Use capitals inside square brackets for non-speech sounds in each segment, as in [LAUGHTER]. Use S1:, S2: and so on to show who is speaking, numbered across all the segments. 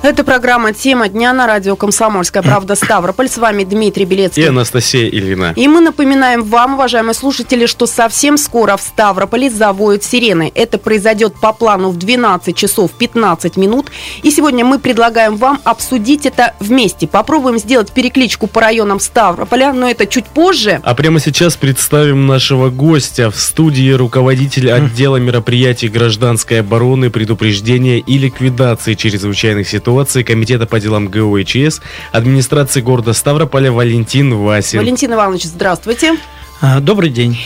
S1: Это программа «Тема дня» на радио «Комсомольская правда» Ставрополь. С вами Дмитрий Белецкий.
S2: И Анастасия Ильина.
S1: И мы напоминаем вам, уважаемые слушатели, что совсем скоро в Ставрополе завоют сирены. Это произойдет по плану в 12 часов 15 минут. И сегодня мы предлагаем вам обсудить это вместе. Попробуем сделать перекличку по районам Ставрополя, но это чуть позже.
S2: А прямо сейчас представим нашего гостя в студии руководитель отдела мероприятий гражданской обороны, предупреждения и ликвидации чрезвычайных ситуаций ситуации Комитета по делам ГО и ЧС администрации города Ставрополя Валентин Васин.
S1: Валентин Иванович, здравствуйте.
S3: А, добрый день.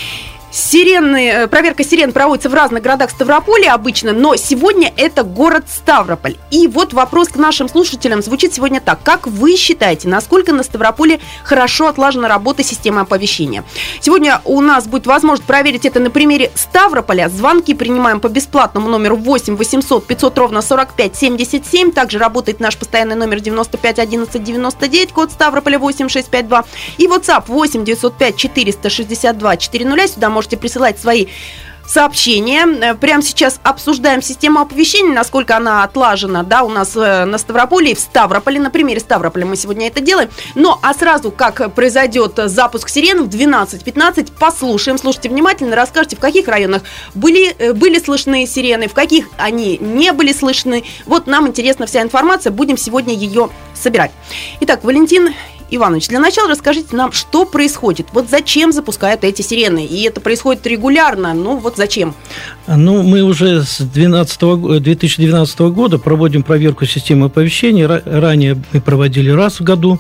S1: Сирены, э, проверка сирен проводится в разных городах Ставрополя обычно, но сегодня это город Ставрополь. И вот вопрос к нашим слушателям звучит сегодня так. Как вы считаете, насколько на Ставрополе хорошо отлажена работа системы оповещения? Сегодня у нас будет возможность проверить это на примере Ставрополя. Звонки принимаем по бесплатному номеру 8 800 500 ровно 45 77. Также работает наш постоянный номер 95 11 99, код Ставрополя 8652. И WhatsApp 8 905 462 400. Сюда можно можете присылать свои сообщения. Э, прямо сейчас обсуждаем систему оповещения, насколько она отлажена, да, у нас э, на Ставрополе и в Ставрополе, на примере Ставрополя мы сегодня это делаем. Но, а сразу, как произойдет запуск сирен в 12.15, послушаем, слушайте внимательно, расскажите, в каких районах были, э, были слышны сирены, в каких они не были слышны. Вот нам интересна вся информация, будем сегодня ее собирать. Итак, Валентин Иванович, для начала расскажите нам, что происходит. Вот зачем запускают эти сирены? И это происходит регулярно. Ну вот зачем?
S3: Ну, мы уже с 12, 2012 года проводим проверку системы оповещения. Ранее мы проводили раз в году.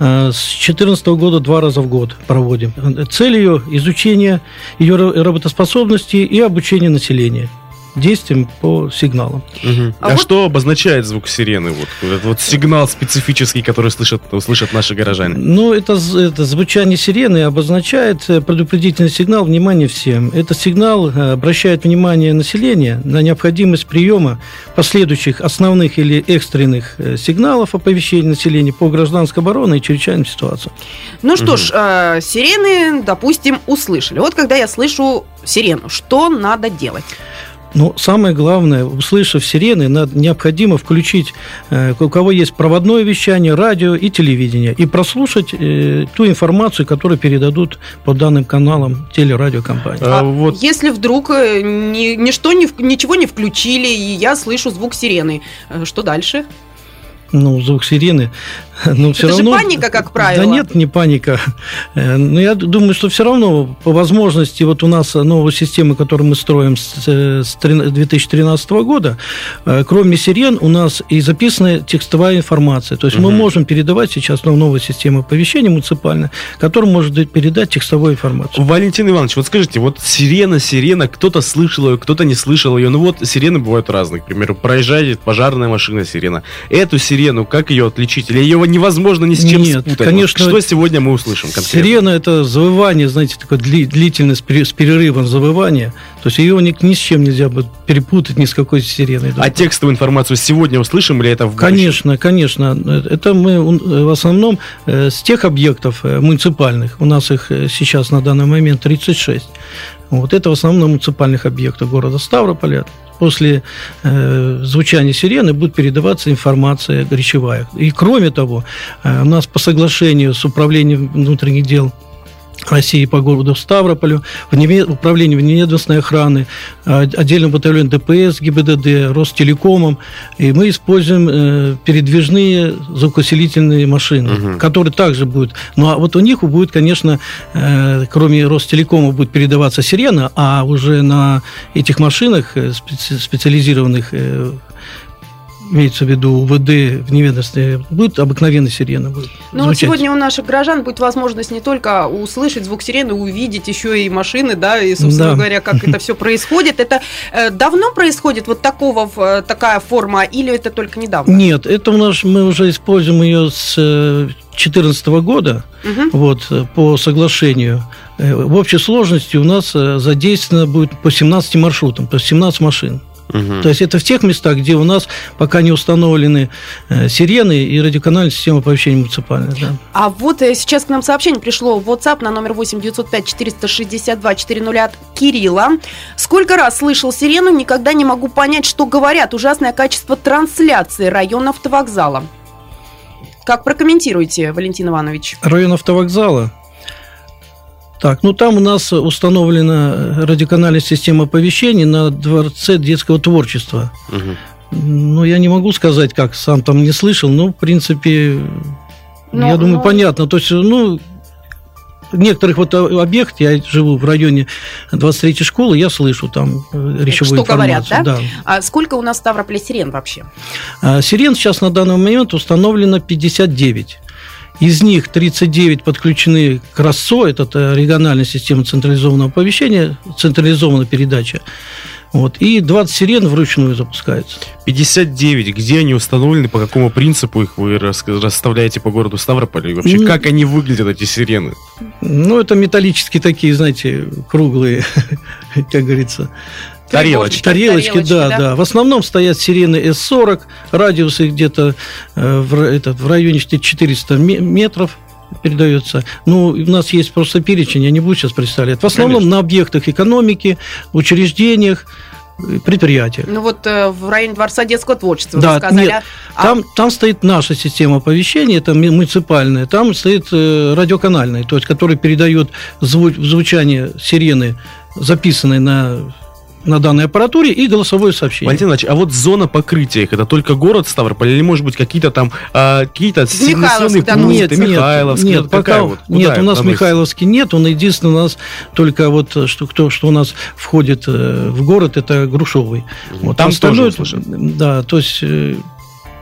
S3: А, с 2014 года два раза в год проводим. Цель ее – изучение ее работоспособности и обучение населения действием по сигналам.
S2: Угу. А, а вот... что обозначает звук сирены? Вот, этот вот сигнал специфический, который слышат, услышат наши горожане.
S3: Ну, это, это звучание сирены обозначает э, предупредительный сигнал «Внимание всем». Этот сигнал э, обращает внимание населения на необходимость приема последующих основных или экстренных э, сигналов оповещения населения по гражданской обороне и чрезвычайным ситуациям.
S1: Ну что угу. ж, э, сирены, допустим, услышали. Вот когда я слышу сирену, что надо делать?
S3: Но самое главное, услышав сирены, надо, необходимо включить, э, у кого есть проводное вещание, радио и телевидение, и прослушать э, ту информацию, которую передадут по данным каналам телерадиокомпании.
S1: А, а вот. если вдруг э, ни, ничто, ни, ничего не включили, и я слышу звук сирены, э, что дальше?
S3: ну, звук сирены. [LAUGHS]
S1: Но все Это равно... же паника, как правило.
S3: Да нет, не паника. Э, но я думаю, что все равно по возможности вот у нас новая система, которую мы строим с 2013 года, э, кроме сирен у нас и записана текстовая информация. То есть угу. мы можем передавать сейчас ну, новую систему оповещения муниципальная, которая может передать текстовую информацию.
S2: Валентин Иванович, вот скажите, вот сирена, сирена, кто-то слышал ее, кто-то не слышал ее. Ну вот сирены бывают разные. К примеру, проезжает пожарная машина сирена. Эту сирену, как ее отличить? Или ее невозможно ни с чем
S3: Нет,
S2: спутать?
S3: конечно.
S2: Вот что сегодня мы услышим
S3: конкретно? Сирена – это завывание, знаете, такое длительность с перерывом завывания. То есть ее ни, ни с чем нельзя будет перепутать ни с какой сиреной.
S2: А текстовую информацию сегодня услышим или это в
S3: будущем? Конечно, конечно. Это мы в основном э, с тех объектов э, муниципальных, у нас их э, сейчас на данный момент 36, вот это в основном муниципальных объектов города Ставрополя, после э, звучания сирены будет передаваться информация речевая. И кроме того, э, у нас по соглашению с управлением внутренних дел России по городу Ставрополю, в управлении вневедомственной охраны, а, отдельный батальон ДПС, ГИБДД, Ростелекомом. И мы используем э, передвижные звукосилительные машины, угу. которые также будут. Ну, а вот у них будет, конечно, э, кроме Ростелекома будет передаваться сирена, а уже на этих машинах э, специализированных имеется в виду УВД в неведомстве, будет обыкновенная сирена. Будет
S1: ну, вот сегодня у наших горожан будет возможность не только услышать звук сирены, увидеть еще и машины, да, и, собственно да. говоря, как это [LAUGHS] все происходит. Это э, давно происходит вот такого, э, такая форма, или это только недавно?
S3: Нет, это у нас, мы уже используем ее с 2014 э, года, угу. вот, по соглашению. В общей сложности у нас задействовано будет по 17 маршрутам, то есть 17 машин Угу. То есть это в тех местах, где у нас пока не установлены э, сирены и радиоканальная система оповещения муниципальная. Да.
S1: А вот э, сейчас к нам сообщение пришло в WhatsApp на номер 8 905 462 400 от Кирилла. Сколько раз слышал сирену, никогда не могу понять, что говорят. Ужасное качество трансляции района автовокзала. Как прокомментируете, Валентин Иванович?
S3: Район автовокзала? Так, ну там у нас установлена радиоканальная система оповещений на Дворце детского творчества. Угу. Ну, я не могу сказать, как сам там не слышал, но, в принципе, но, я думаю, но... понятно. То есть, ну, некоторых вот объектов, я живу в районе 23-й школы, я слышу там э, речевую
S1: Что
S3: информацию.
S1: говорят, да? да? А сколько у нас в Ставрополе сирен вообще?
S3: А, сирен сейчас на данный момент установлено 59. Из них 39 подключены к РАСО, это региональная система централизованного оповещения, централизованная передача. Вот, и 20 сирен вручную запускается.
S2: 59. Где они установлены, по какому принципу их вы расставляете по городу Ставрополь? И вообще, ну, как они выглядят, эти сирены?
S3: Ну, это металлические такие, знаете, круглые, [LAUGHS] как говорится.
S2: Тарелочки.
S3: Тарелочки, Тарелочки да, да, да. В основном стоят сирены С-40, радиус их где-то э, в, этот, в районе 400 метров передается. Ну, у нас есть просто перечень, я не буду сейчас представлять. В основном Конечно. на объектах экономики, учреждениях, предприятиях.
S1: Ну вот э, в районе Дворца детского творчества да, вы сказали. Нет,
S3: а... там, там стоит наша система оповещения, это муниципальная, там стоит э, радиоканальная, то есть который передает звуч, звучание сирены, записанной на на данной аппаратуре и голосовое сообщение.
S2: Валентин Ильич, а вот зона покрытия, это только город Ставрополь или, может быть, какие-то там а, какие-то
S1: населенные
S3: пункты, нет, Михайловск? Нет, нет пока, вот, нет у нас Михайловский нет, он единственный у нас только вот, что, кто, что у нас входит э, в город, это Грушовый.
S2: Вот, там тоже
S3: Да, то есть э,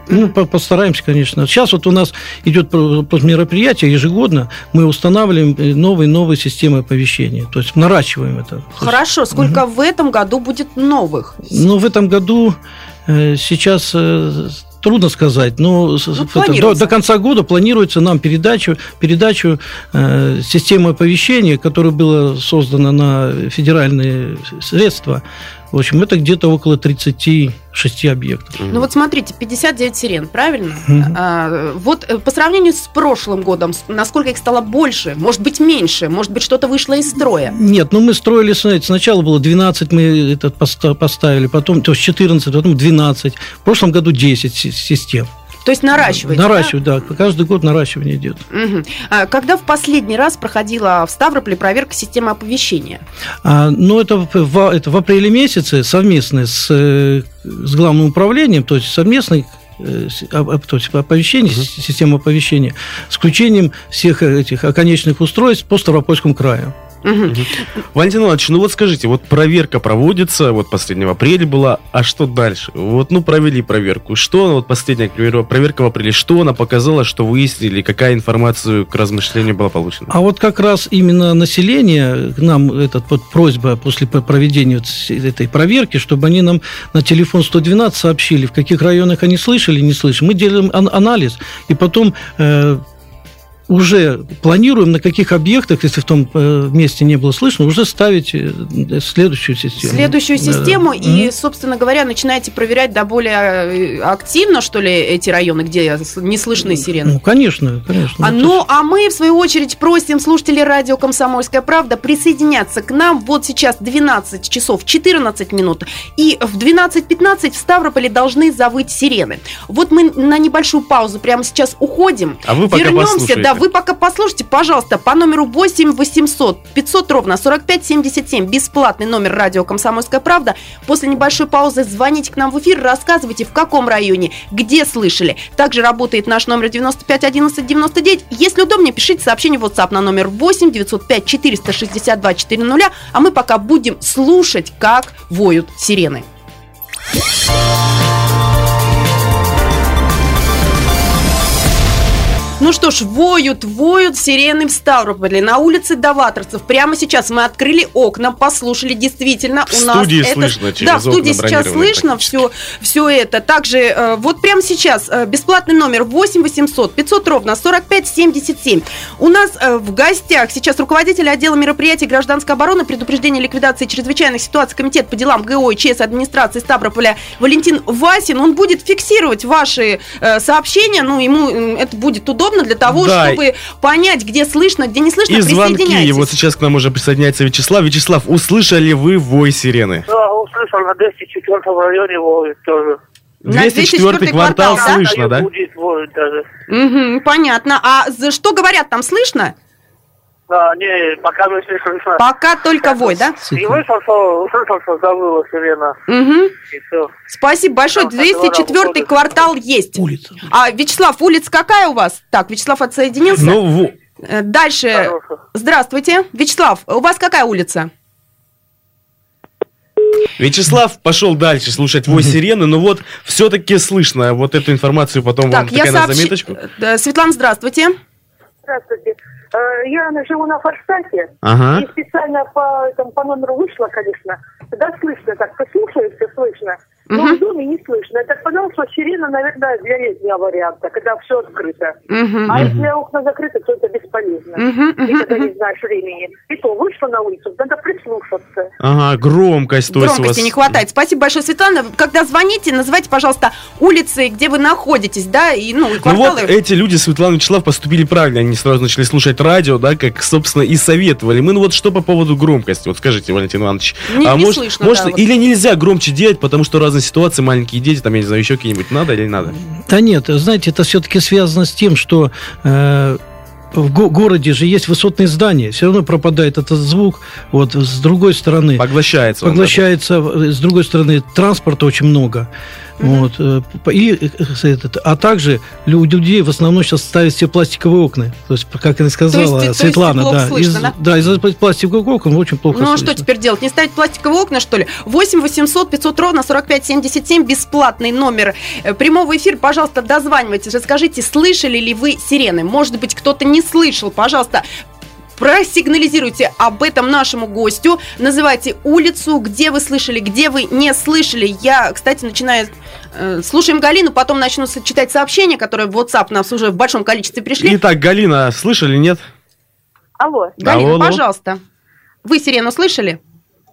S3: ну, постараемся, конечно. Сейчас вот у нас идет мероприятие ежегодно, мы устанавливаем э, новые новые системы оповещения, то есть наращиваем это.
S1: Хорошо, сколько угу. в этом году будет новых?
S3: Ну, в этом году э, сейчас э, трудно сказать, но ну, до, до конца года планируется нам передачу, передачу э, системы оповещения, которая была создана на федеральные средства. В общем, это где-то около 36 объектов.
S1: Ну вот смотрите, 59 сирен, правильно? Mm-hmm. А, вот э, по сравнению с прошлым годом, насколько их стало больше, может быть меньше, может быть что-то вышло из строя?
S3: Нет, ну мы строили, знаете, сначала было 12 мы этот поставили, потом то есть 14, потом 12, в прошлом году 10 систем.
S1: То есть наращиваете?
S3: Наращивать, да? да. Каждый год наращивание идет.
S1: Угу. А когда в последний раз проходила в Ставрополе проверка системы оповещения?
S3: А, ну, это в, это в апреле месяце совместно с, э, с главным управлением, то есть совместный э, то есть оповещение, угу. система оповещения, с включением всех этих оконечных устройств по Ставропольскому краю.
S2: Угу. Валентин Иванович, ну вот скажите, вот проверка проводится, вот последнего апреля была, а что дальше? Вот, ну, провели проверку. Что, вот последняя проверка в апреле, что она показала, что выяснили, какая информация к размышлению была получена?
S3: А вот как раз именно население, нам этот вот просьба после проведения вот этой проверки, чтобы они нам на телефон 112 сообщили, в каких районах они слышали, не слышали. Мы делаем анализ, и потом э, уже планируем, на каких объектах, если в том э, месте не было слышно, уже ставить э, следующую систему.
S1: Следующую систему, да. и, mm-hmm. собственно говоря, начинаете проверять да, более э, активно, что ли, эти районы, где не слышны сирены?
S3: Ну, конечно, конечно.
S1: А, ну, а мы, в свою очередь, просим слушателей радио «Комсомольская правда» присоединяться к нам. Вот сейчас 12 часов 14 минут, и в 12.15 в Ставрополе должны завыть сирены. Вот мы на небольшую паузу прямо сейчас уходим.
S2: А вы пока
S1: Вернемся, да, вы пока послушайте, пожалуйста, по номеру 8 800 500 ровно 45 77, бесплатный номер радио «Комсомольская правда». После небольшой паузы звоните к нам в эфир, рассказывайте, в каком районе, где слышали. Также работает наш номер 95 11 99. Если удобнее, пишите сообщение в WhatsApp на номер 8 905 462 400, а мы пока будем слушать, как воют сирены. Ну что ж, воют, воют сирены в Ставрополе на улице Даваторцев. Прямо сейчас мы открыли окна, послушали, действительно,
S2: В
S1: у нас
S2: студии
S1: это...
S2: слышно через
S1: Да, в студии сейчас слышно все, все это. Также э, вот прямо сейчас э, бесплатный номер 8 800 500 ровно 45 77. У нас э, в гостях сейчас руководитель отдела мероприятий гражданской обороны, предупреждения ликвидации чрезвычайных ситуаций Комитет по делам ГО и ЧС администрации Ставрополя Валентин Васин. Он будет фиксировать ваши сообщения, ну, ему это будет удобно для того,
S2: Да.
S1: чтобы понять, где слышно, где не слышно.
S2: И звонки.
S1: Присоединяйтесь.
S2: Вот сейчас к нам уже присоединяется Вячеслав. Вячеслав, услышали вы вой сирены?
S4: Да, услышал на 204 районе воет тоже.
S1: На
S2: 204
S1: 204
S2: квартал
S1: квартал, да?
S2: слышно, да?
S4: Будет воет даже.
S1: Мгм, понятно. А за что говорят там, слышно?
S4: Да, не, пока не слышно.
S1: Пока только вой, да?
S4: И вышел, что, услышал, что завыла сирена.
S1: Угу.
S4: И все.
S1: Спасибо большое.
S4: Там со двора
S1: 204
S4: выходит.
S1: квартал есть.
S3: Улица.
S1: А, Вячеслав, улица какая у вас? Так, Вячеслав отсоединился.
S2: Ну, во-
S1: Э, Дальше.
S4: Хорошо.
S1: Здравствуйте. Вячеслав, у вас какая улица?
S2: Вячеслав пошел дальше слушать вой сирены, но вот все-таки слышно вот эту информацию потом вам
S1: Так, я
S2: такая на
S1: сообщи...
S2: заметочку.
S1: Э, Светлана, здравствуйте.
S5: Здравствуйте. Э, Я живу на Форштате,
S2: Ага.
S5: и специально по, этому, по номеру вышла, конечно. Да, слышно так, послушаешься, слышно. В доме не слышно. Я так понял, что сирена, наверное, для летнего варианта, когда все открыто.
S1: Мгм.
S5: А если окна закрыты, то это бесполезно.
S1: Мгм,
S5: Никогда не знаешь времени. И то вышла на улицу, надо прислушаться.
S2: Ага, громкость, то есть у
S1: Громкости
S2: вас...
S1: не хватает. Спасибо большое, Светлана. Когда звоните, называйте, пожалуйста, улицы, где вы находитесь, да, и, ну, и
S2: Ну
S1: кварталы.
S2: вот эти люди, Светлана и Вячеслав, поступили правильно. Они сразу начали слушать радио, да, как, собственно, и советовали. Мы, ну вот что по поводу громкости? Вот скажите, Валентин Иванович.
S1: Не-
S2: а
S1: не
S2: может,
S1: слышно,
S2: может
S1: да, вот.
S2: или нельзя громче делать, потому что разные ситуации, маленькие дети, там, я не знаю, еще какие-нибудь надо или не надо?
S3: Да нет, знаете, это все-таки связано с тем, что э, в го- городе же есть высотные здания, все равно пропадает этот звук. Вот с другой стороны,
S2: Поглощается
S3: поглощается, э, с другой стороны, транспорта очень много. Вот, э, и, э, э, этот, а также у людей в основном сейчас ставят все пластиковые окна. То есть, как она сказала
S1: То есть- то есть
S3: Светлана, да,
S1: слышно,
S3: из,
S1: да?
S3: да, из-за пластиковых окон очень плохо
S1: Ну а
S3: слышно.
S1: что теперь делать? Не ставить пластиковые окна, что ли? 8 800 500 ровно 45 77, бесплатный номер прямого эфира. Пожалуйста, дозванивайтесь, расскажите, слышали ли вы сирены? Может быть, кто-то не слышал. Пожалуйста, просигнализируйте об этом нашему гостю, называйте улицу, где вы слышали, где вы не слышали. Я, кстати, начинаю... э, слушаем Галину, потом начну читать сообщения, которые в WhatsApp нас уже в большом количестве пришли.
S2: Итак, Галина, слышали, нет?
S5: Алло.
S1: Галина,
S2: Алло, алло.
S1: пожалуйста. Вы сирену слышали?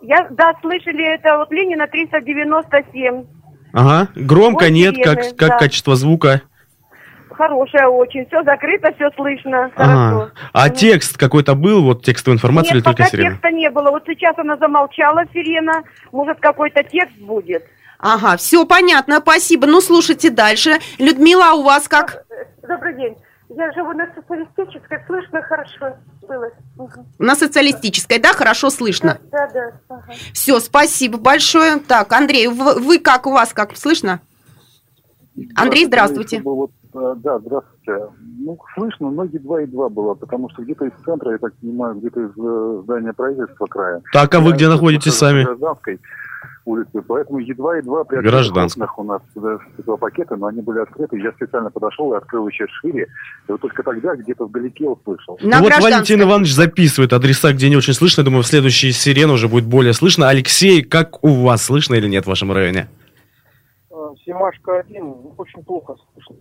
S5: Я, да, слышали, это вот Ленина 397.
S2: Ага. Громко,
S5: Вот
S2: нет?
S5: сирены,
S2: Как, как
S5: да.
S2: качество звука?
S5: Хорошая очень. Все закрыто, все слышно.
S2: Ага.
S5: Хорошо.
S2: А текст какой-то был, вот текстовая информация
S5: Нет,
S2: или только
S5: пока
S2: сирена?
S5: текста не было. Вот сейчас она замолчала, сирена. Может, какой-то текст будет.
S1: Ага, все понятно, спасибо. Ну, слушайте дальше. Людмила, а у вас как?
S5: Добрый день. Я живу на социалистической, слышно хорошо было. Мгм.
S1: На социалистической, да, хорошо слышно.
S5: Да, да. ага.
S1: Все, спасибо большое. Так, Андрей, вы, вы как, у вас как, слышно? Андрей, здравствуйте.
S6: Чтобы вот, э, да, здравствуйте. Ну, слышно, но едва-едва было, потому что где-то из центра, я так понимаю, где-то из э, здания правительства края.
S2: Так, а вы где находитесь сами?
S6: Гражданской улице, поэтому едва-едва при
S2: Гражданской.
S6: окнах у нас э, пакеты, но они были открыты. Я специально подошел и открыл еще шире. И вот только тогда где-то вдалеке услышал.
S1: На
S2: ну вот. Валентин Иванович записывает адреса, где не очень слышно. Думаю, в следующей сирене уже будет более слышно. Алексей, как у вас слышно или нет в вашем районе?
S4: Семашка один, очень плохо слышно.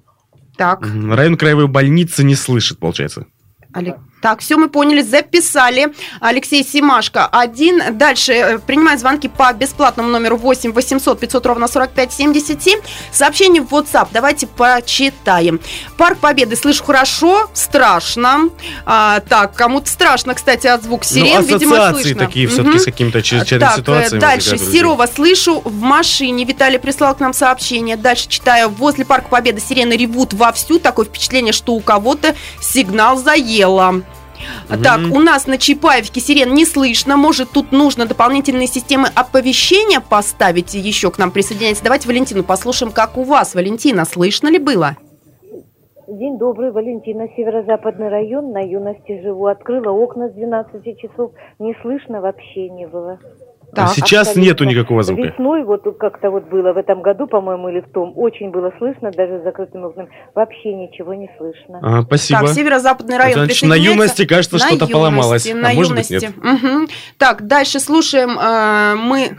S1: Так.
S2: Район краевой больницы не слышит, получается.
S1: Олег. Так, все, мы поняли, записали. Алексей Симашко, один. Дальше э, принимаю звонки по бесплатному номеру 8 800 500 ровно 45 77. Сообщение в WhatsApp. Давайте почитаем. Парк Победы. Слышу хорошо, страшно. А, так, кому-то страшно, кстати, от звука сирен.
S2: ну,
S1: Видимо,
S2: ассоциации
S1: слышно.
S2: такие
S1: Мгм.
S2: все-таки с какими-то чрезвычайными
S1: Так, э,
S2: ситуациями.
S1: дальше. Серова, слышу в машине. Виталий прислал к нам сообщение. Дальше читаю. Возле Парка Победы сирены ревут вовсю. Такое впечатление, что у кого-то сигнал заело.
S2: Мгм.
S1: Так, у нас на Чапаевке сирен не слышно. Может, тут нужно дополнительные системы оповещения поставить и еще к нам присоединяйтесь. Давайте Валентину послушаем, как у вас. Валентина, слышно ли было?
S7: День добрый, Валентина, северо-западный район, на юности живу. Открыла окна с 12 часов, не слышно вообще не было.
S2: А
S1: Так,
S2: сейчас
S7: Абсолютно.
S2: нету никакого звука.
S7: Весной, вот как-то вот было в этом году, по-моему, или в том, очень было слышно, даже с закрытыми окнами. Вообще ничего не слышно.
S2: А, спасибо.
S1: Так, северо-западный район
S2: Значит, на юности, кажется,
S1: На
S2: что-то
S1: юности,
S2: поломалось.
S1: На
S2: а может быть,
S1: юности.
S2: нет.
S1: Мгм. Так, дальше слушаем э, мы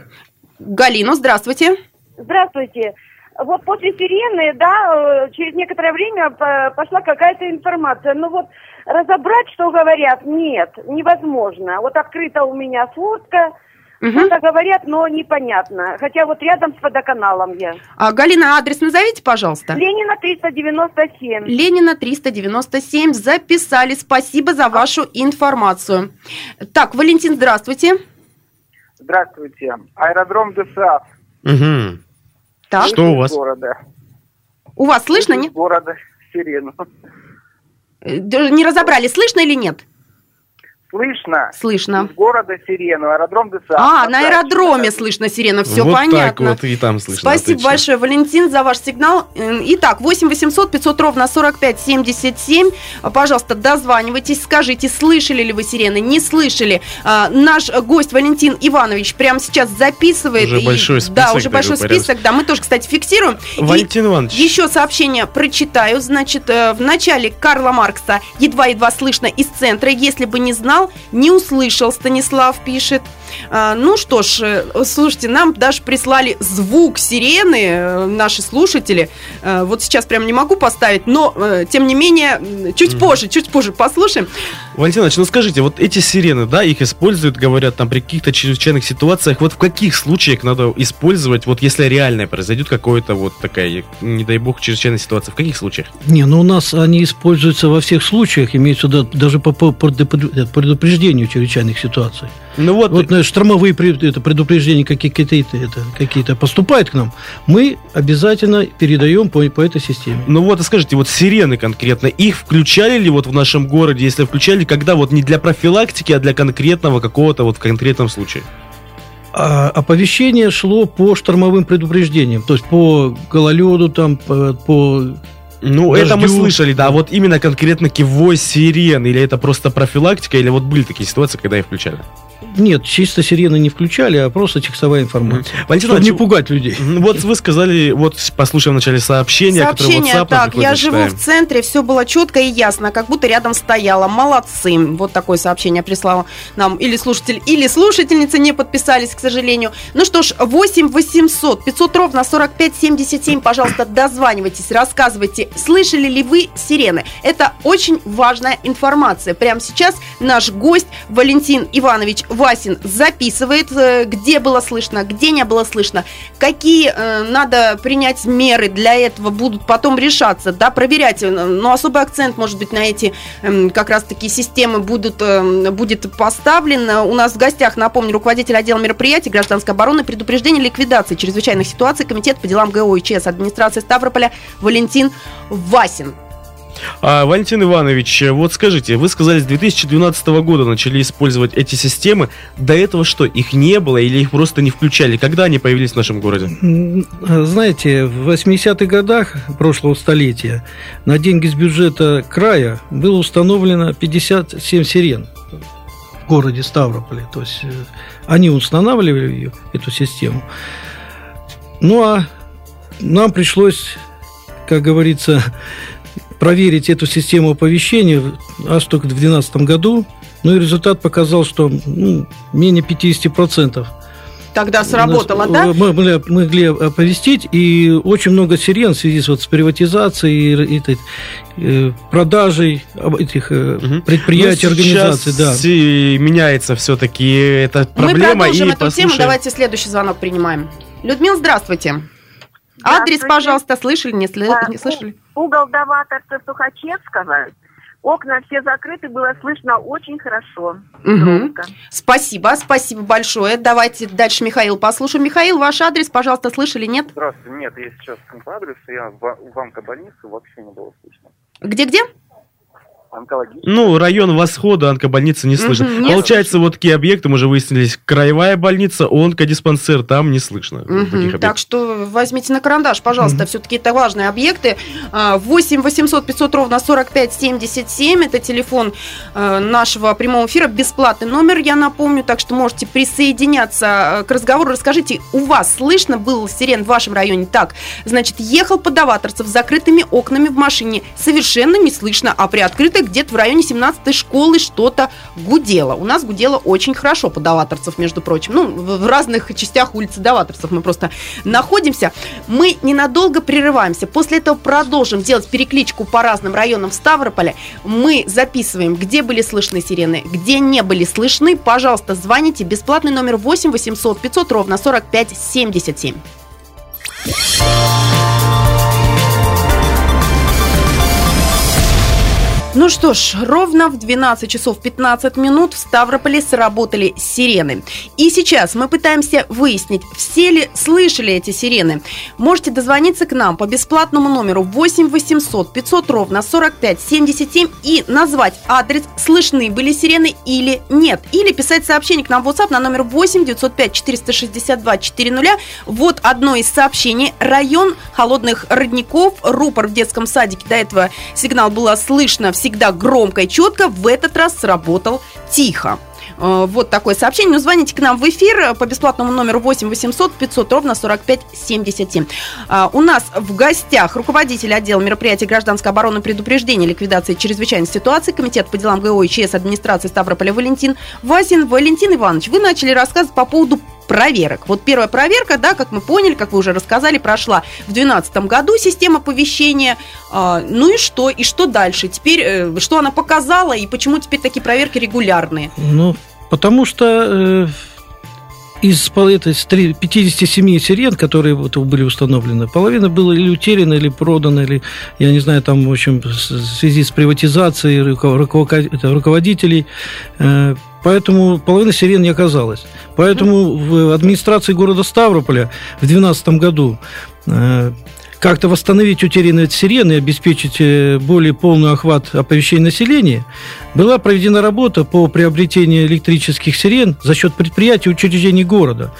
S1: Галину. Здравствуйте.
S5: Здравствуйте. Вот после сирены, да, э, через некоторое время по- пошла какая-то информация. Ну вот разобрать, что говорят, нет, невозможно. Вот открыта у меня сводка,
S1: Мгм.
S5: что-то говорят, но непонятно. Хотя вот рядом с водоканалом я.
S1: А, Галина, адрес назовите, пожалуйста.
S5: Ленина 397.
S1: Ленина 397. Записали. Спасибо за вашу информацию. Так, Валентин, здравствуйте.
S4: Здравствуйте. Аэродром ДСА.
S2: Мгм.
S1: Так,
S2: Что у вас?
S4: города.
S1: у вас слышно?
S4: Из
S1: Нет?
S4: города Сирену.
S1: Э, Не разобрали, слышно или нет?
S4: Слышно?
S1: Слышно.
S4: Из города Сирену, аэродром ДСА.
S1: А, на аэродроме слышно сирена, все
S2: вот
S1: понятно.
S2: так вот и там слышно.
S1: Спасибо
S2: отлично.
S1: большое, Валентин, за ваш сигнал. Э, Итак, 8 800 500 ровно 45 77. Пожалуйста, дозванивайтесь, скажите, слышали ли вы сирены, не слышали. А, Наш гость Валентин Иванович прямо сейчас записывает.
S2: Уже большой список,
S1: Да, уже большой
S2: порядок.
S1: список, да, мы тоже, кстати, фиксируем. И
S2: Валентин Иванович,
S1: еще сообщение прочитаю. Значит, э, в начале Карла Маркса едва-едва слышно из центра. Если бы не знал, не услышал, Станислав пишет. А, Ну что ж, э, слушайте, нам даже прислали звук сирены э, наши слушатели. Э, Вот сейчас прям не могу поставить, но тем не менее, чуть позже, чуть позже послушаем.
S2: Валентин Иванович, ну скажите, вот эти сирены, да, их используют, говорят, там при каких-то чрезвычайных ситуациях, вот в каких случаях надо использовать, вот если реально произойдет какое-то вот такая, не дай бог, чрезвычайная ситуация, в каких случаях?
S3: Не, ну у нас они используются во всех случаях, имеется даже по по предупр- предупреждению чрезвычайных ситуаций.
S2: Ну вот,
S3: Вот знаешь, штормовые это, предупреждения какие- какие-то это, какие-то поступают к нам, мы обязательно передаем по, по этой системе.
S2: ну вот, а скажите, вот сирены конкретно, их включали ли вот в нашем городе, если включали, когда вот не для профилактики, а для конкретного какого-то вот в конкретном случае?
S3: А оповещение шло по штормовым предупреждениям, то есть по гололеду, там, по, по-
S2: Ну, это мы
S3: Дождю.
S2: слышали, да, а вот именно конкретно кивой сирен, или это просто профилактика, или вот были такие ситуации, когда их включали?
S3: Нет, чисто сирены не включали, а просто текстовая информация.
S2: Валентин
S3: Чтобы не пугать людей.
S2: Вот вы сказали, вот послушаем вначале сообщение, которое
S1: Сообщение,
S2: WhatsApp нам
S1: так, я живу
S2: читаем.
S1: в центре, все было четко и ясно, как будто рядом стояла. Молодцы. Вот такое сообщение прислала нам или слушатель, или слушательница, не подписались, к сожалению. Ну что ж, 8 800 500 ровно 45 77, пожалуйста, дозванивайтесь, рассказывайте, слышали ли вы сирены. Это очень важная информация. Прямо сейчас наш гость Валентин Иванович Васин записывает, э, где было слышно, где не было слышно, какие э, надо принять меры для этого будут потом решаться, да, проверять. Э, Но особый акцент, может быть, на эти эм, как раз-таки системы будут, эм, будет поставлен. У нас в гостях, напомню, руководитель отдела мероприятий гражданской обороны, предупреждения, ликвидации чрезвычайных ситуаций, комитет по делам ГО администрации Ставрополя Валентин Васин.
S2: А, Валентин Иванович, вот скажите, вы сказали, с 2012 года начали использовать эти системы. До этого что, их не было или их просто не включали? Когда они появились в нашем городе?
S3: М, Знаете, в 80-х годах прошлого столетия на деньги с бюджета края было установлено 57 сирен в городе Ставрополе. То есть э, они устанавливали ее, эту систему. Ну а нам пришлось, как говорится, проверить эту систему оповещения аж только в 2012 году. Ну и результат показал, что ну, менее 50%
S1: Тогда сработало,
S3: нас,
S1: да?
S3: э, Мы могли, могли оповестить, и очень много сирен в связи с, вот, с приватизацией, и, этой, э, продажей этих
S2: Мгм.
S3: предприятий,
S2: Ну,
S3: организаций. Да.
S2: сейчас и меняется все-таки эта
S1: Мы
S2: проблема.
S1: продолжим
S2: и
S1: эту тему.
S2: послушаем.
S1: Давайте следующий звонок принимаем. Людмила, здравствуйте. Адрес, пожалуйста, слышали, не, сли-
S5: А,
S1: не слышали?
S5: Угол Даваторца Сухачевского. Окна все закрыты, было слышно очень хорошо. Громко.
S1: Спасибо, спасибо большое. Давайте дальше Михаил послушаем. Михаил, ваш адрес, пожалуйста, слышали, нет?
S6: Здравствуйте. Нет, я сейчас по адресу, я в, в онкобольнице, вообще не было слышно.
S1: Где-где?
S4: Онкологическая.
S2: Ну, район восхода, онкобольницы не слышно.
S1: Мгм, не
S2: Получается, вот такие объекты, мы уже выяснились, краевая больница, онкодиспансер, там не слышно. Объектов.
S1: Так что возьмите на карандаш, пожалуйста, все-таки это важные объекты. А, 8 800 500 ровно 45 77, это телефон э, нашего прямого эфира, бесплатный номер, я напомню, так что можете присоединяться э, к разговору. Расскажите, у вас слышно был сирен в вашем районе? Так, значит, ехал подаваторцев с закрытыми окнами в машине, совершенно не слышно, а при открытой где-то в районе 17 школы что-то гудело. У нас гудело очень хорошо подаваторцев, между прочим. Ну, в разных частях улицы Даваторцев мы просто находимся. Мы ненадолго прерываемся. После этого продолжим делать перекличку по разным районам Ставрополя. Мы записываем, где были слышны сирены, где не были слышны. Пожалуйста, звоните. Бесплатный номер 8 800 500 ровно 45 77. Ну что ж, ровно в 12 часов 15 минут в Ставрополе сработали сирены. И сейчас мы пытаемся выяснить, все ли слышали эти сирены. Можете дозвониться к нам по бесплатному номеру 8 800 500 ровно 45 77 и назвать адрес, слышны были сирены или нет. Или писать сообщение к нам в WhatsApp на номер 8 905 462 400. Вот одно из сообщений. Район холодных родников, рупор в детском садике. До этого сигнал было слышно всегда громко и четко. В этот раз сработал тихо. Э, Вот такое сообщение. Ну, звоните к нам в эфир по бесплатному номеру 8 800 500 ровно 45 77. А, У нас в гостях руководитель отдела мероприятий гражданской обороны предупреждения ликвидации чрезвычайной ситуации Комитет по делам ГО и ЧС администрации Ставрополя Валентин Васин. Валентин Иванович, вы начали рассказывать по поводу проверок. Вот первая проверка, да, как мы поняли, как вы уже рассказали, прошла в 2012 году система оповещения. А, ну и что? И что дальше? Теперь, э, что она показала и почему теперь такие проверки регулярные?
S3: Ну, потому что э, из этой с три- 57 сирен, которые были установлены, половина было или утеряна, или продана, или, я не знаю, там, в общем, в связи с приватизацией руководителей, э, поэтому половина сирен не оказалась. Поэтому в администрации города Ставрополя в 2012 году э, как-то восстановить утерянные сирены и обеспечить э, более полный охват оповещения населения, была проведена работа по приобретению электрических сирен за счет предприятий и учреждений города.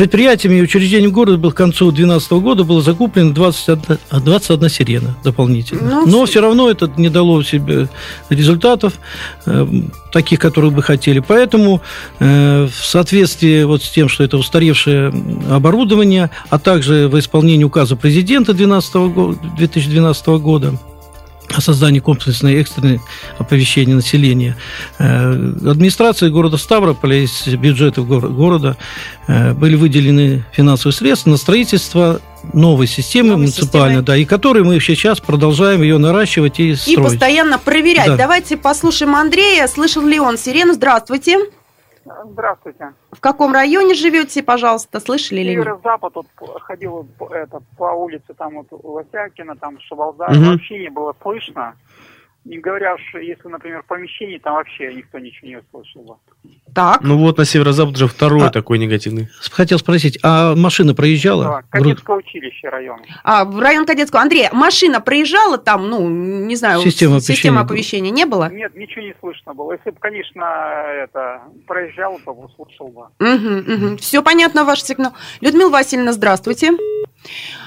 S3: Предприятиями и учреждениями города был к концу 2012 года было закуплено 21, 21 сирена дополнительно.
S1: Ну,
S3: Но все равно это не дало себе результатов, э, таких, которых бы хотели. Поэтому э, в соответствии вот с тем, что это устаревшее оборудование, а также в исполнении указа президента 12 го- 2012 года, о создании комплексной экстренной оповещения населения. Э, Администрации города Ставрополя из бюджета гор- города э, были выделены финансовые средства на строительство новой системы
S1: Новой
S3: муниципальной,
S1: системы.
S3: да, и которой мы сейчас продолжаем ее наращивать и
S1: И
S3: строить.
S1: постоянно проверять.
S3: Да.
S1: Давайте послушаем Андрея. Слышал ли он сирену? Здравствуйте.
S4: Здравствуйте.
S1: В каком районе живете, пожалуйста? Слышали или нет?
S4: Северо-запад, вот ходил по- это, по улице, там вот Лосякина, там Шабалда,
S2: Мгм.
S4: вообще не было слышно. Не говоря уж, если, например, в помещении, там вообще никто ничего не услышал бы.
S1: Так.
S2: Ну вот на северо-запад уже второй
S3: А-
S2: такой негативный.
S3: Хотел спросить, а машина проезжала?
S4: Да, Кадетское училище район.
S1: А, в район Кадетского. Андрей, машина проезжала там, ну, не знаю,
S3: Система
S1: с- система
S3: оповещения
S1: оповещения не было?
S4: Нет, ничего не слышно было. Если бы, конечно, это проезжал, то бы услышал бы.
S1: Все понятно, ваш сигнал. Людмила Васильевна, здравствуйте.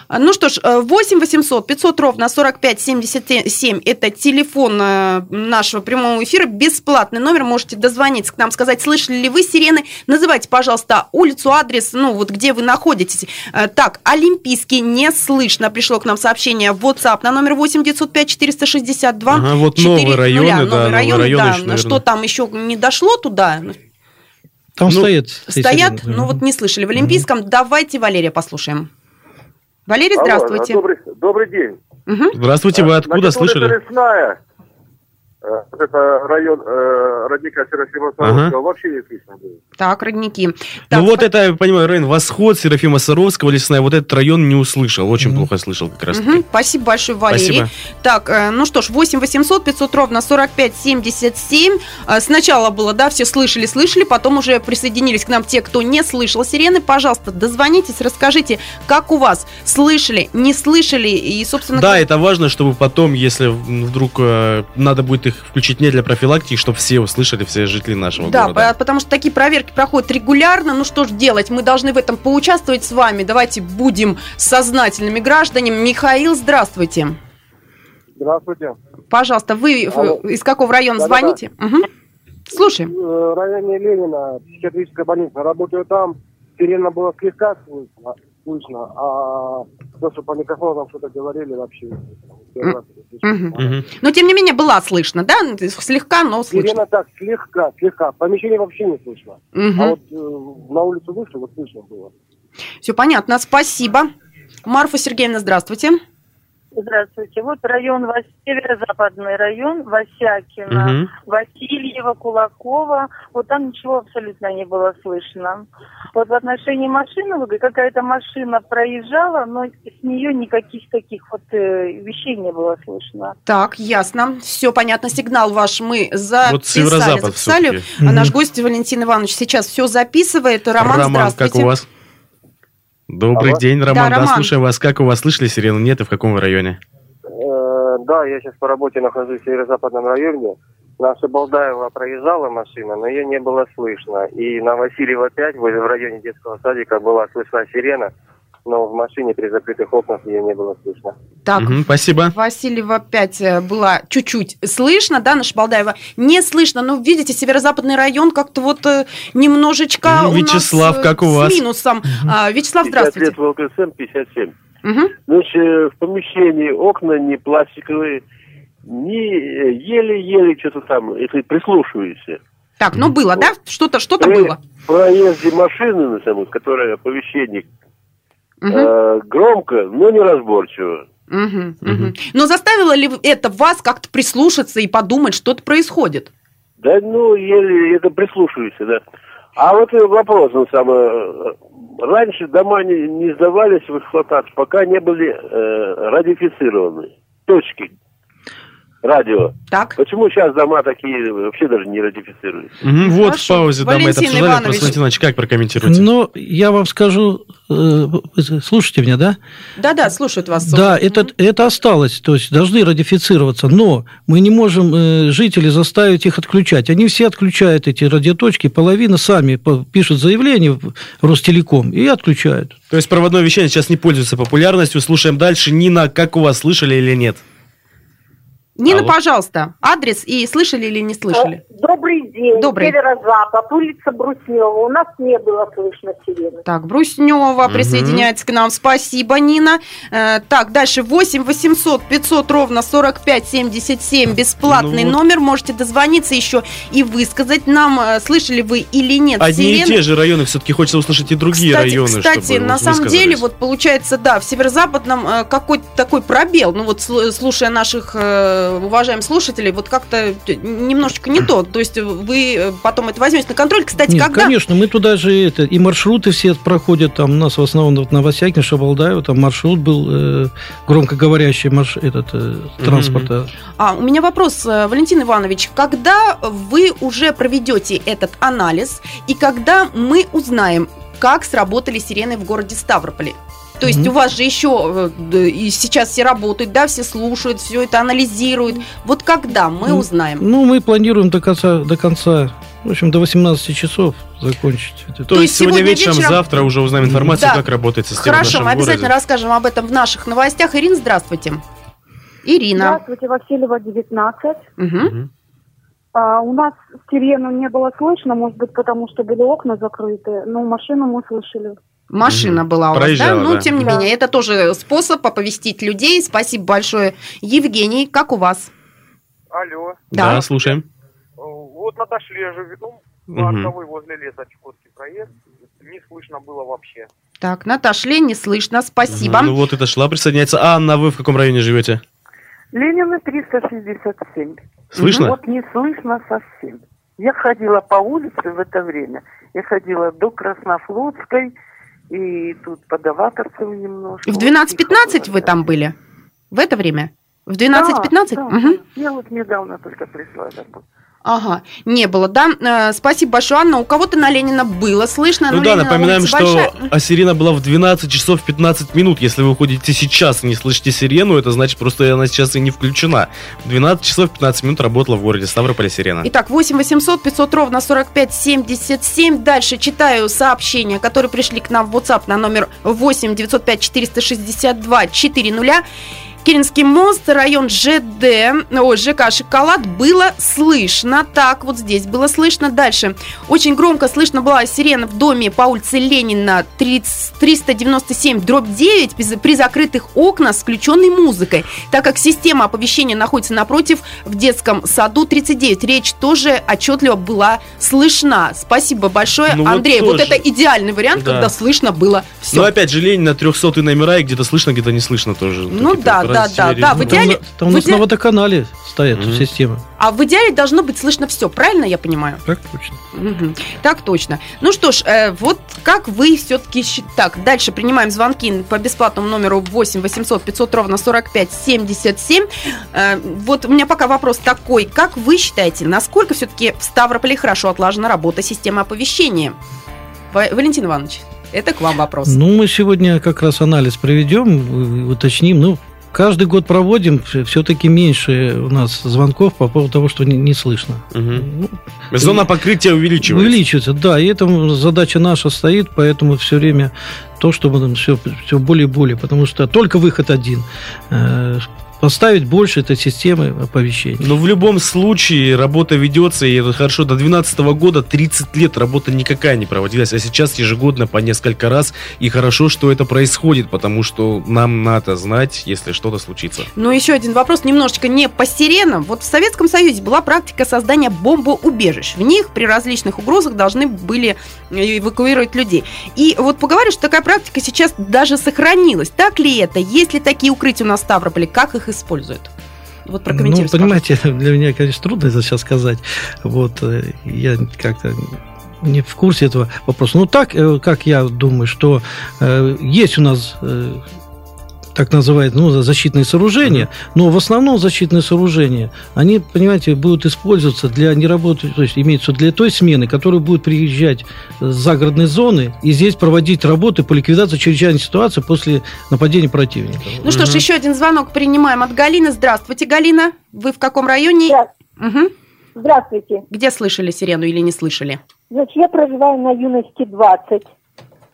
S1: Ну что ж, э, 8 800 500 ровно 45 77 это телефон э, нашего прямого эфира, бесплатный номер, можете дозвониться к нам, сказать, слышали ли вы сирены, называйте, пожалуйста, улицу, адрес, ну вот где вы находитесь. Э, Так, Олимпийский не слышно, пришло к нам сообщение в WhatsApp на номер 8 905 462
S2: Ага, вот новые
S1: 400.
S2: районы, да,
S1: новые
S2: новые
S1: районы,
S2: районы
S1: да.
S2: еще.
S1: Что там еще не дошло туда?
S3: Там
S2: Ну,
S3: стоят.
S1: Стоят,
S3: сирены.
S1: но вот не слышали. В Олимпийском давайте Валерия послушаем. Валерий, здравствуйте.
S8: добрый, добрый день.
S1: Мгм.
S2: Здравствуйте, вы откуда
S8: Значит,
S2: слышали?
S8: Лесная, вот это район э, родника Серафима Саровского,
S2: Ага.
S8: вообще не слышно было.
S1: Так, родники. Так,
S2: Ну вот
S1: спа-
S2: это, я понимаю, район Восход, Серафима Саровского, Лесная, вот этот район не услышал, очень
S3: Мгм.
S2: плохо слышал как раз.
S1: Мгм, Спасибо большое, Валерий.
S2: Спасибо.
S1: Так, э, ну что ж, 8 800 500 ровно 45 77. Э, Сначала было, да, все слышали, слышали, потом уже присоединились к нам те, кто не слышал сирены. Пожалуйста, дозвонитесь, расскажите, как у вас, слышали, не слышали, и, собственно...
S2: Да,
S1: как-
S2: это важно, чтобы потом, если вдруг э, надо будет их их включить не для профилактики, чтобы все услышали, все жители нашего
S1: Да,
S2: города.
S1: по- потому что такие проверки проходят регулярно. Ну что ж делать? Мы должны в этом поучаствовать с вами. Давайте будем сознательными гражданами. Михаил, здравствуйте.
S9: Здравствуйте.
S1: Пожалуйста, вы
S9: Алло.
S1: из какого района
S9: Да-да-да.
S1: звоните? Мгм. Слушаем.
S9: В районе Ленина, психиатрическая больница. Работаю там. Сирена было слегка слышно, слышно, а то, что по микрофону там что-то говорили, вообще.
S1: Но тем не менее была слышно, да? Слегка, но слышно.
S9: Сирена так, слегка, слегка. Помещение вообще не слышно. А вот э, на улицу вышли, вот слышно было.
S1: Все понятно, спасибо. Марфа Сергеевна, здравствуйте.
S10: Здравствуйте. Вот район, Вас- северо-западный район, Васякина,
S2: Мгм.
S10: Васильева, Кулакова. Вот там ничего абсолютно не было слышно. Вот в отношении машины, вы какая-то машина проезжала, но с нее никаких таких вот э, вещей не было слышно.
S1: Так, ясно. Все понятно. Сигнал ваш мы записали.
S2: Вот северо-запад
S1: записали. А
S2: Мгм.
S1: наш гость Валентин Иванович сейчас все записывает. Роман,
S2: Роман,
S1: здравствуйте.
S2: как у вас? Добрый
S9: Алло.
S2: день, Роман.
S1: Да,
S2: Да,
S1: Роман.
S2: слушаем вас. Как у вас слышали сирену? Нет, и в каком вы районе?
S9: Э, да, я сейчас по работе нахожусь в северо-западном районе. Наша Балдаева проезжала машина, но ее не было слышно. И на Васильева 5, в районе детского садика, была слышна сирена, но в машине при закрытых окнах ее не было слышно.
S1: Так,
S2: Мгм, спасибо.
S1: Васильева 5 э, была чуть-чуть слышно, да, наша Балдаева? Не слышно, но видите, северо-западный район как-то вот э, немножечко
S2: Ну,
S1: у нас,
S2: Вячеслав,
S1: э,
S2: как у
S1: с
S2: вас?
S1: минусом. А, Вячеслав,
S11: 50
S1: здравствуйте.
S11: лет в ЛКСМ, 57.
S1: Мгм.
S11: Значит, в помещении окна не пластиковые, не э, еле-еле что-то там, если прислушиваешься.
S1: Так, ну было, да? Что-то что-то было.
S11: проезде машины, на самом, которая оповещение,
S1: Мгм.
S11: э, громко, но неразборчиво.
S1: Мгм, мгм. Но заставило ли это вас как-то прислушаться и подумать, что-то происходит?
S11: Да, ну, еле это прислушиваешься, да. А вот вопрос, ну, самое, э, раньше дома не, не сдавались в эксплуатацию, пока не были э, радиофицированы. Точки. Радио.
S1: Так.
S11: Почему сейчас дома такие вообще даже не радиофицируются?
S2: Мгм, вот
S1: Хорошо.
S2: в паузе, да, мы это обсуждали.
S1: Иванович.
S2: Просто, Валентин Иванович, как прокомментируете?
S3: Но я вам скажу, э, слушайте меня, да?
S1: Да-да, слушают вас.
S3: Да, это, это осталось, то есть должны радифицироваться, но мы не можем э, жителей заставить их отключать. Они все отключают эти радиоточки, половина сами пишут заявление в Ростелеком и отключают.
S2: То есть проводное вещание сейчас не пользуется популярностью. Слушаем дальше. Нина, как у вас, слышали или нет?
S1: Нина,
S2: Алло.
S1: пожалуйста, адрес и слышали или не слышали?
S12: Добрый день.
S1: Добрый.
S12: Северо-запад, улица Бруснева. У нас не было слышно сирены.
S1: Так, Бруснева
S2: Мгм.
S1: присоединяется к нам. Спасибо, Нина. Э, так, дальше 8 800 500 ровно 45 77. Бесплатный
S2: Ну вот.
S1: номер. Можете дозвониться еще и высказать нам, э, слышали вы или нет
S2: Одни и
S1: сирены.
S2: те же районы, все-таки хочется услышать и другие
S1: кстати,
S2: районы,
S1: кстати,
S2: чтобы
S1: на самом деле, вот получается, да, в северо-западном э, какой-то такой пробел. Ну вот сл- слушая наших уважаемых слушателей, вот как-то немножечко не то. То есть вы э, потом это возьмете на контроль. Кстати,
S3: Нет,
S1: когда...
S3: конечно, мы туда же это, и маршруты все проходят, там у нас в основном вот Новосякин, Шабалдаева, там маршрут был э, громкоговорящий марш, этот э, транспорта.
S1: А, у меня вопрос, э, Валентин Иванович, когда вы уже проведете этот анализ и когда мы узнаем, как сработали сирены в городе Ставрополе? То есть
S3: Мгм.
S1: у вас же еще э, и сейчас все работают, да, все слушают, все это анализируют. Вот когда мы
S3: Ну,
S1: узнаем?
S3: Ну, мы планируем до конца, до конца, в общем, до 18 часов закончить. это.
S2: То, есть сегодня, вечером, завтра уже узнаем информацию,
S1: Да.
S2: как работает система
S1: Хорошо,
S2: в
S1: мы обязательно
S2: городе.
S1: расскажем об этом в наших новостях. Ирина, здравствуйте. Ирина.
S13: Здравствуйте, Васильева, 19.
S1: Мгм.
S13: А, у нас сирену не было слышно, может быть, потому что были окна закрыты, но машину мы слышали.
S1: Машина была у вас, да? Ну,
S2: да.
S1: тем не
S13: Да.
S1: менее, это тоже способ оповестить людей. Спасибо большое. Евгений, как у вас?
S8: Алло.
S2: Да,
S1: Да.
S2: слушаем.
S8: Э, Вот на Ташле
S2: Мгм.
S8: на Арковой возле леса Чукотский проезд. Не слышно было вообще.
S1: Так, Наташа, Лень, не слышно. Спасибо.
S2: Ну вот это шла присоединяется. Анна, вы в каком районе живете?
S14: Ленина 367.
S2: Слышно?
S14: Вот не слышно совсем. Я ходила по улице в это время. Я ходила до Краснофлотской и тут под Аваторцево немножко.
S1: В
S14: Вот
S1: 12.15
S14: тихо
S1: вы там были? В это время? В 12.15?
S14: Да, да.
S1: Мгм.
S14: Я вот недавно только пришла домой.
S1: Ага, не было, да? Э, спасибо большое, Анна. У кого-то на Ленина было слышно.
S2: Ну да,
S1: Ленина
S2: напоминаем, что
S1: большая.
S2: а сирена была в 12 часов 15 минут. Если вы ходите сейчас и не слышите сирену, это значит просто она сейчас и не включена. В 12 часов 15 минут работала в городе Ставрополе сирена.
S1: Итак, 8 800 500 ровно 45 77. Дальше читаю сообщения, которые пришли к нам в WhatsApp на номер 8 905 462 400. Киринский мост, район ЖД, ой, ЖК «Шоколад» было слышно. Так, вот здесь было слышно. Дальше. Очень громко слышно была сирена в доме по улице Ленина 30 397 дробь 9 без- при закрытых окнах с включенной музыкой. Так как система оповещения находится напротив в детском саду 39. Речь тоже отчетливо была слышна. Спасибо большое,
S2: Ну вот
S1: Андрей. Вот,
S2: тоже.
S1: это идеальный вариант,
S2: Да.
S1: когда слышно было все.
S2: Но опять же, Ленина 300 номера, и где-то слышно, где-то не слышно тоже.
S1: Ну да, да, да, да, в
S2: Ну,
S1: идеале-
S3: Там у нас на водоканале стоят
S2: Мгм.
S3: системы.
S1: А в идеале должно быть слышно все, правильно я понимаю?
S3: Так точно.
S1: Мгм. Так точно. Ну что ж, э, вот как вы все-таки... Так, дальше принимаем звонки по бесплатному номеру 8 800 500 ровно 45 77. Э, вот у меня пока вопрос такой. Как вы считаете, насколько все-таки в Ставрополе хорошо отлажена работа системы оповещения? Ва- Валентин Иванович, это к вам вопрос.
S3: Ну, мы сегодня как раз анализ проведем, уточним. Ну, каждый год проводим, все-таки меньше у нас звонков по поводу того, что не, не слышно.
S2: Мгм. Зона покрытия увеличивается.
S3: Увеличивается, да, и это задача наша стоит, поэтому все время то, чтобы все, все более и более, потому что только выход один. Поставить больше этой системы оповещений.
S2: Но в любом случае работа ведется, и это хорошо, до 2012 года 30 лет работа никакая не проводилась, а сейчас ежегодно по несколько раз, и хорошо, что это происходит, потому что нам надо знать, если что-то случится.
S1: Ну, еще один вопрос, немножечко не по сиренам. Вот в Советском Союзе была практика создания бомбоубежищ. В них при различных угрозах должны были э, эвакуировать людей. И вот поговорю, что такая практика сейчас даже сохранилась. Так ли это? Есть ли такие укрытия у нас в Ставрополе? Как их используют? Вот
S3: Ну,
S1: прокомментируйте.
S3: понимаете, [LAUGHS] для меня, конечно, трудно это сейчас сказать. Вот, э, я как-то не в курсе этого вопроса. Ну, так, э, как я думаю, что э, есть у нас э, так называемые ну, защитные сооружения, но в основном защитные сооружения, они, понимаете, будут использоваться для не работы, то есть имеется для той смены, которая будет приезжать с загородной зоны и здесь проводить работы по ликвидации чрезвычайной ситуации после нападения противника.
S1: Ну что ж, еще один звонок принимаем от Галины. Здравствуйте, Галина. Вы в каком районе? Мгм.
S12: Здравствуйте.
S1: Где слышали сирену или не слышали?
S12: Значит, я проживаю на юности 20.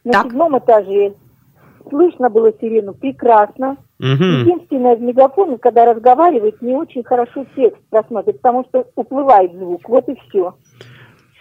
S12: На седьмом этаже. Слышно было сирену прекрасно.
S2: Мгм.
S12: Единственное, в мегафоне, когда разговаривает, не очень хорошо текст просматривает, потому что уплывает звук. Вот и все.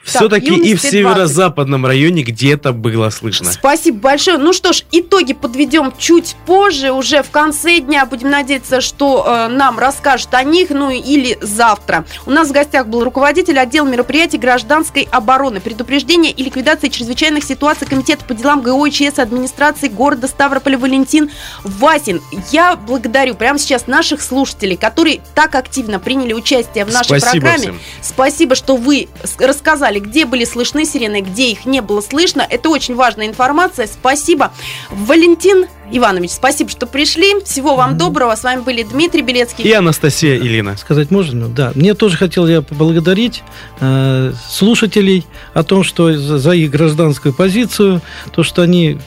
S2: Все-таки и в
S1: юности 20.
S2: северо-западном районе где-то было слышно.
S1: Спасибо большое. Ну что ж, итоги подведем чуть позже, уже в конце дня. Будем надеяться, что э, нам расскажут о них, ну или завтра. У нас в гостях был руководитель отдела мероприятий гражданской обороны, предупреждения и ликвидации чрезвычайных ситуаций Комитета по делам ГО и ЧС администрации города Ставрополя Валентин Васин. Я благодарю прямо сейчас наших слушателей, которые так активно приняли участие в нашей
S2: Спасибо
S1: программе.
S2: всем.
S1: Спасибо, что вы с- рассказали, где были слышны сирены, где их не было слышно. Это очень важная информация. Спасибо. Валентин Иванович, спасибо, что пришли. Всего вам доброго. С вами были Дмитрий Белецкий.
S2: И Анастасия Илина.
S3: Сказать можно? Да. Мне тоже хотел я поблагодарить э, слушателей о том, что за, за их гражданскую позицию, то, что они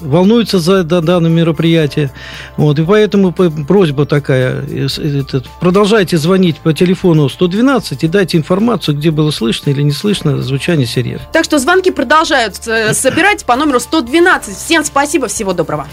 S3: волнуются за да- данное мероприятие. Вот, и поэтому просьба такая, этот, продолжайте звонить по телефону 112 и дайте информацию, где было слышно или не слышно звучание сирен.
S1: Так что звонки продолжают э, [LAUGHS] собирать по номеру 112. Всем спасибо, всего доброго.